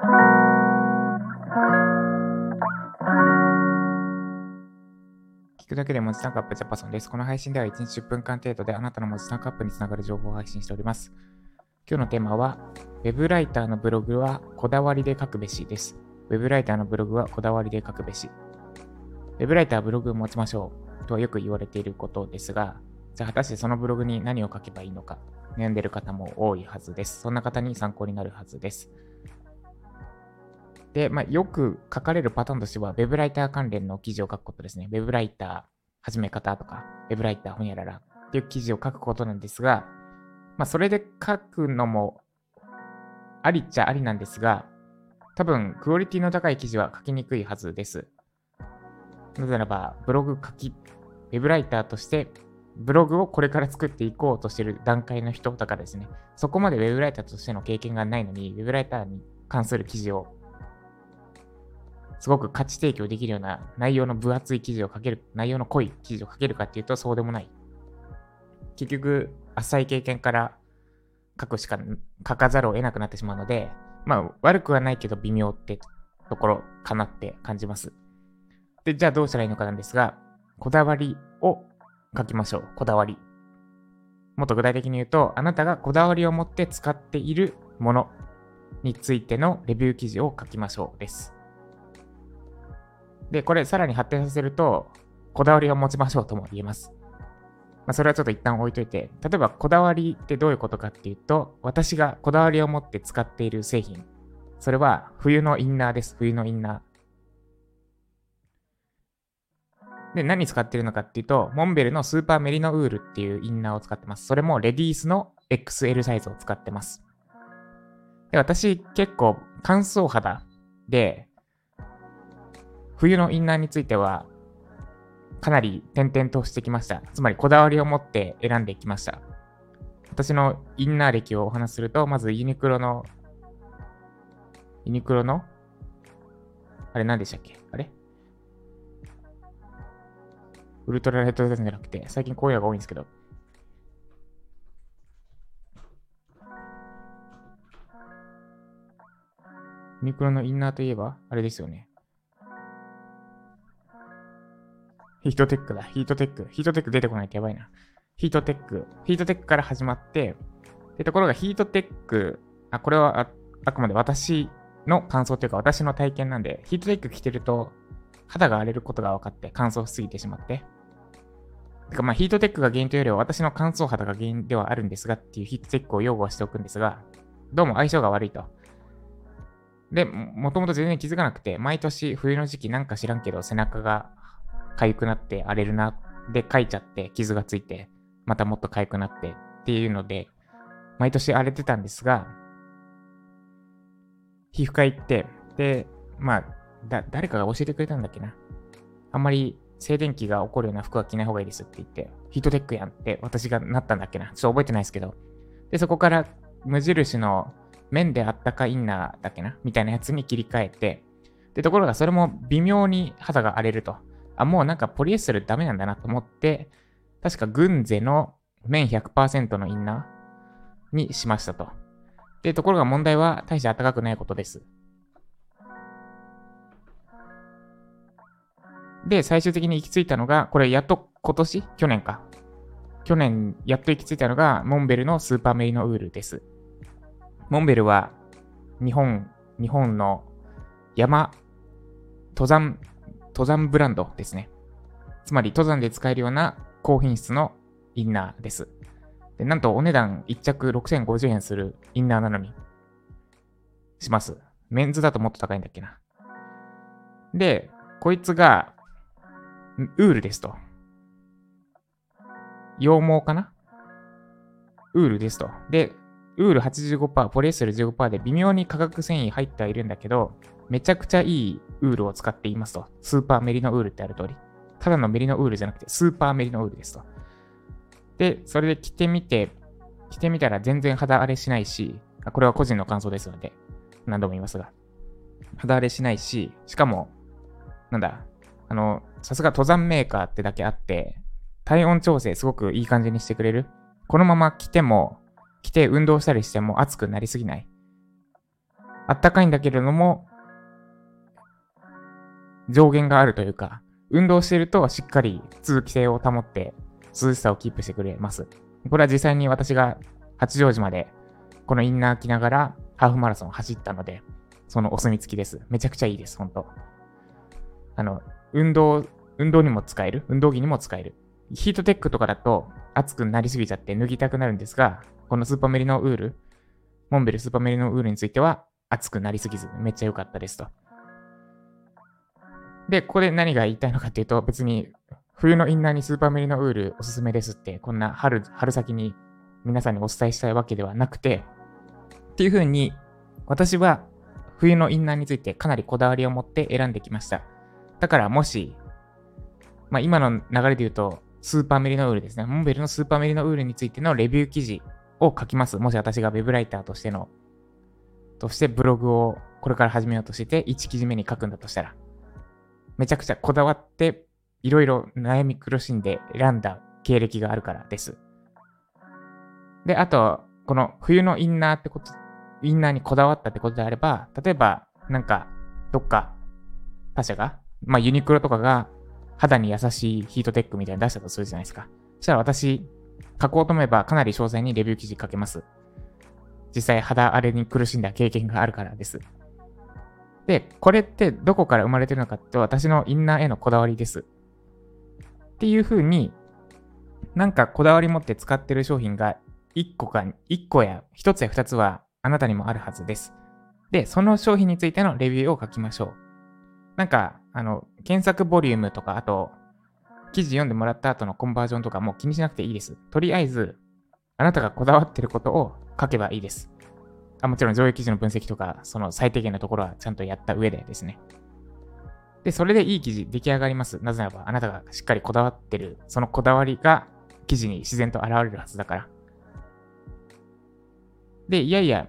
聞くだけで文字タンクアップジャパソンです。この配信では1日10分間程度であなたの文字タンクアップにつながる情報を配信しております。今日のテーマは、ウェブライターのブログはこだわりで書くべしです。ウェブライターのブログはこだわりで書くべし。ウェブライターはブログを持ちましょうとはよく言われていることですが、じゃあ果たしてそのブログに何を書けばいいのか、悩んでいる方も多いはずです。そんな方に参考になるはずです。で、まあ、よく書かれるパターンとしては、ウェブライター関連の記事を書くことですね。ウェブライター始め方とか、ウェブライターほにゃららっていう記事を書くことなんですが、まあ、それで書くのもありっちゃありなんですが、多分、クオリティの高い記事は書きにくいはずです。なぜならば、ブログ書き、ウェブライターとして、ブログをこれから作っていこうとしている段階の人だからですね、そこまでウェブライターとしての経験がないのに、ウェブライターに関する記事をすごく価値提供できるような内容の分厚い記事を書ける、内容の濃い記事を書けるかっていうとそうでもない。結局、浅い経験から書くしか、書かざるを得なくなってしまうので、まあ悪くはないけど微妙ってところかなって感じます。で、じゃあどうしたらいいのかなんですが、こだわりを書きましょう。こだわり。もっと具体的に言うと、あなたがこだわりを持って使っているものについてのレビュー記事を書きましょうです。で、これさらに発展させると、こだわりを持ちましょうとも言えます。まあ、それはちょっと一旦置いといて、例えばこだわりってどういうことかっていうと、私がこだわりを持って使っている製品。それは冬のインナーです。冬のインナー。で、何使ってるのかっていうと、モンベルのスーパーメリノウールっていうインナーを使ってます。それもレディースの XL サイズを使ってます。で、私結構乾燥肌で、冬のインナーについては、かなり点々としてきました。つまりこだわりを持って選んできました。私のインナー歴をお話しすると、まずユニクロの、ユニクロの、あれ何でしたっけ？あれ？ウルトラレッドデザインじゃなくて、最近こういうのが多いんですけど、ユニクロのインナーといえば、あれですよね。ヒートテックだ。ヒートテック。ヒートテック出てこないとやばいな。ヒートテック。ヒートテックから始まって、で、ところがヒートテック、あ、これはああくまで私の感想というか私の体験なんで、ヒートテック着てると肌が荒れることが分かって乾燥しすぎてしまって。てかまあヒートテックが原因というよりは私の乾燥肌が原因ではあるんですがっていうヒートテックを擁護しておくんですが、どうも相性が悪いと。で、もともと全然気づかなくて、毎年冬の時期なんか知らんけど背中が痒くなって荒れるな。で、かいちゃって傷がついて、またもっと痒くなってっていうので、毎年荒れてたんですが、皮膚科行って、で、まあ、だ、誰かが教えてくれたんだっけな。あんまり静電気が起こるような服は着ない方がいいですって言って、ヒートテックやんって私がなったんだっけな。ちょっと覚えてないですけど。で、そこから無印の面であったかインナーだっけなみたいなやつに切り替えて、で、ところがそれも微妙に肌が荒れると。あ、もうなんかポリエステルダメなんだなと思って、確かグンゼの綿100%のインナーにしましたと。で、ところが問題は大して暖かくないことです。で、最終的に行き着いたのが、これやっと今年？去年か。去年やっと行き着いたのが、モンベルのスーパーメリノウールです。モンベルは、日本、日本の山、登山、登山ブランドですね。つまり登山で使えるような高品質のインナーです。で、なんとお値段1着6050円するインナーなのに、します。メンズだともっと高いんだっけな。で、こいつが、ウールですと。羊毛かな？ウールですと。で、ウール85%、ポリエステル15%で微妙に化学繊維入ってはいるんだけど、めちゃくちゃいいウールを使っていますと。スーパーメリノウールってある通り。ただのメリノウールじゃなくて、スーパーメリノウールですと。で、それで着てみて、着てみたら全然肌荒れしないし、これは個人の感想ですので、何度も言いますが。肌荒れしないし、しかも、なんだ、あの、さすが登山メーカーってだけあって、体温調整すごくいい感じにしてくれる。このまま着ても、着て運動したりしても暑くなりすぎない。あったかいんだけれども、上限があるというか、運動しているとしっかり通気性を保って涼しさをキープしてくれます。これは実際に私が八丈島でこのインナー着ながらハーフマラソンを走ったので、そのお墨付きです。めちゃくちゃいいです、ほんと。あの、運動、運動にも使える。運動着にも使える。ヒートテックとかだと熱くなりすぎちゃって脱ぎたくなるんですが、このスーパーメリノウール、モンベルスーパーメリノウールについては熱くなりすぎず、めっちゃ良かったですと。で、ここで何が言いたいのかっていうと、別に冬のインナーにスーパーメリノウールおすすめですって、こんな春、春先に皆さんにお伝えしたいわけではなくて、っていう風に、私は冬のインナーについてかなりこだわりを持って選んできました。だからもし、まあ、今の流れで言うと、スーパーメリノウールですね。モンベルのスーパーメリノウールについてのレビュー記事を書きます。もし私が web ライターとしての、としてブログをこれから始めようとしてて、1記事目に書くんだとしたら、めちゃくちゃこだわって、いろいろ悩み苦しんで選んだ経歴があるからです。で、あと、この冬のインナーってこと、インナーにこだわったってことであれば、例えば、なんか、どっか、他社が、まあユニクロとかが肌に優しいヒートテックみたいに出したとするじゃないですか。そしたら私、書こうと思えばかなり詳細にレビュー記事書けます。実際肌荒れに苦しんだ経験があるからです。で、これってどこから生まれてるのかって私のインナーへのこだわりです。っていう風に、なんかこだわり持って使ってる商品が1個か、1個や1つや2つはあなたにもあるはずです。で、その商品についてのレビューを書きましょう。なんか、あの、検索ボリュームとか、あと、記事読んでもらった後のコンバージョンとかも気にしなくていいです。とりあえず、あなたがこだわってることを書けばいいです。あもちろん上位記事の分析とか、その最低限のところはちゃんとやった上でですね。で、それでいい記事出来上がります。なぜならば、あなたがしっかりこだわってる、そのこだわりが記事に自然と現れるはずだから。で、いやいや、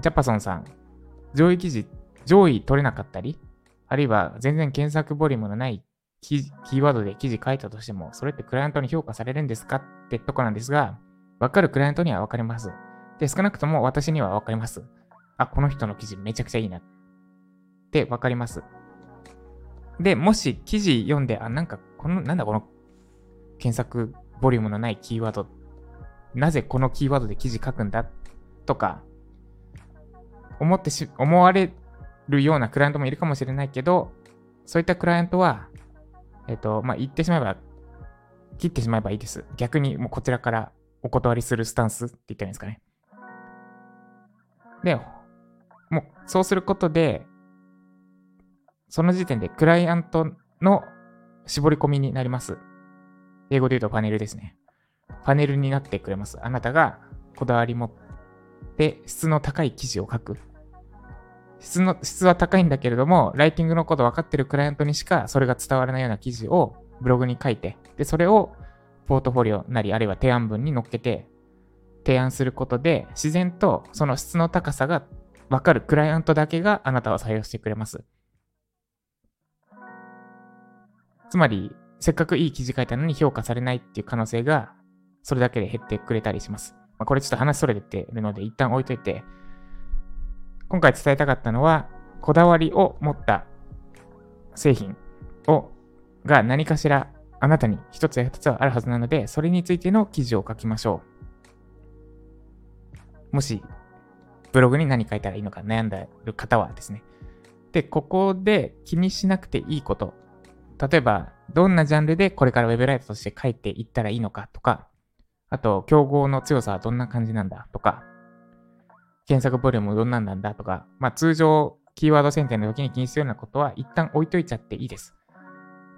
ジャパソンさん、上位記事、上位取れなかったり、あるいは全然検索ボリュームのないキーワードで記事書いたとしても、それってクライアントに評価されるんですかってとこなんですが、わかるクライアントにはわかります。で、少なくとも私にはわかります。あ、この人の記事めちゃくちゃいいなってわかります。で、もし記事読んで、あ、なんか、この、なんだこの検索ボリュームのないキーワード、なぜこのキーワードで記事書くんだ？とか、思ってし、思われるようなクライアントもいるかもしれないけど、そういったクライアントは、えっ、ー、と、まあ、言ってしまえば、切ってしまえばいいです。逆にもうこちらからお断りするスタンスって言ったらいいんですかね。で、もうそうすることで、その時点でクライアントの絞り込みになります。英語で言うとパネルですね。パネルになってくれます。あなたがこだわり持って質の高い記事を書く。質の、質は高いんだけれども、ライティングのこと分かってるクライアントにしかそれが伝わらないような記事をブログに書いて、で、それをポートフォリオなり、あるいは提案文に載っけて、提案することで、自然とその質の高さが分かるクライアントだけがあなたを採用してくれます。つまり、せっかくいい記事書いたのに評価されないっていう可能性が、それだけで減ってくれたりします。まあ、これちょっと話それてるので、一旦置いといて、今回伝えたかったのは、こだわりを持った製品を、が何かしらあなたに一つや二つはあるはずなので、それについての記事を書きましょう。もし、ブログに何書いたらいいのか悩んでる方はですね。で、ここで気にしなくていいこと。例えば、どんなジャンルでこれから Web ライトとして書いていったらいいのかとか、あと、競合の強さはどんな感じなんだとか、検索ボリュームどんなんなんだとか、まあ通常、キーワード選定の時に気にするようなことは一旦置いといちゃっていいです。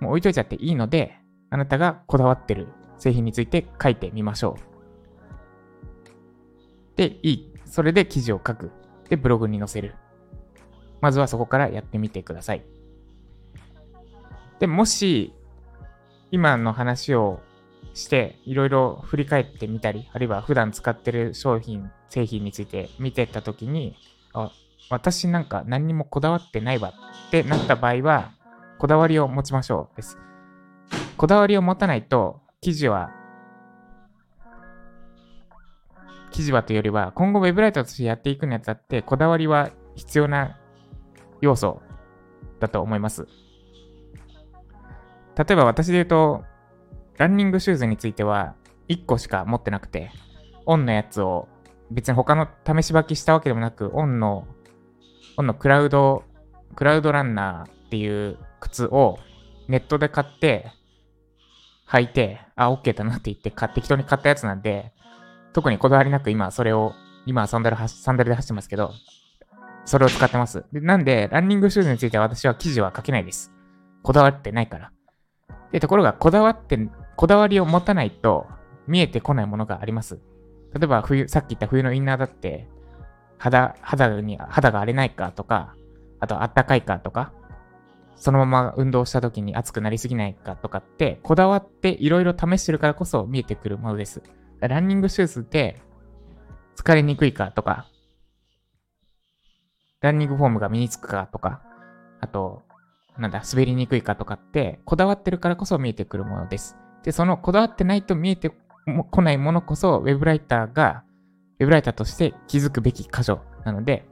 もう置いといちゃっていいので、あなたがこだわってる製品について書いてみましょう。で、いい。それで記事を書く。で、ブログに載せる。まずはそこからやってみてください。で、もし、今の話をして、いろいろ振り返ってみたり、あるいは普段使ってる商品、製品について見てった時に、あ、私なんか何にもこだわってないわってなった場合は、こだわりを持ちましょうです。こだわりを持たないと、記事は、記事はというよりは、今後 Web ライターとしてやっていくにあたって、こだわりは必要な要素だと思います。例えば私で言うと、ランニングシューズについては1個しか持ってなくて、オンのやつを別に他の試し履きしたわけでもなく、オンの、オンのクラウド、クラウドランナーっていう靴をネットで買って、履いて、あ、OK だなって言って適当に買ったやつなんで、特にこだわりなく今それを、今はサンダルサンダルで走ってますけど、それを使ってます。でなんで、ランニングシューズについては私は記事は書けないです。こだわってないから。で、ところが、こだわって、こだわりを持たないと見えてこないものがあります。例えば、冬、さっき言った冬のインナーだって、肌、肌に、肌が荒れないかとか、あと、あったかいかとか、そのまま運動した時に熱くなりすぎないかとかって、こだわっていろいろ試してるからこそ見えてくるものです。ランニングシューズって疲れにくいかとか、ランニングフォームが身につくかとか、あと、なんだ、滑りにくいかとかって、こだわってるからこそ見えてくるものです。で、そのこだわってないと見えてこないものこそ、ウェブライターが、ウェブライターとして気づくべき箇所なので、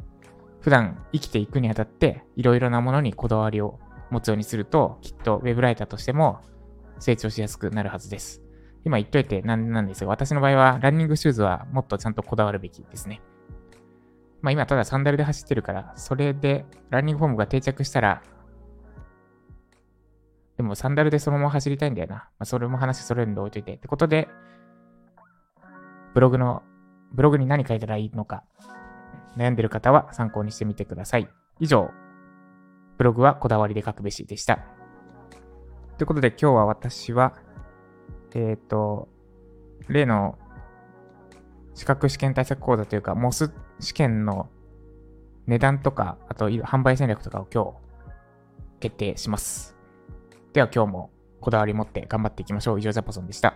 普段生きていくにあたって、いろいろなものにこだわりを持つようにすると、きっとウェブライターとしても成長しやすくなるはずです。今言っといてなんなんですが、私の場合はランニングシューズはもっとちゃんとこだわるべきですね。まあ今ただサンダルで走ってるから、それでランニングフォームが定着したら、でもサンダルでそのまま走りたいんだよな。まあ、それも話それるんで置いといて。ってことで、ブログの、ブログに何書いたらいいのか、悩んでる方は参考にしてみてください。以上、ブログはこだわりで書くべしでした。ということで今日は私は、えっ、ー、と、例の資格試験対策講座というか、モス試験の値段とか、あと販売戦略とかを今日決定します。では今日もこだわり持って頑張っていきましょう。以上、ジャパソンでした。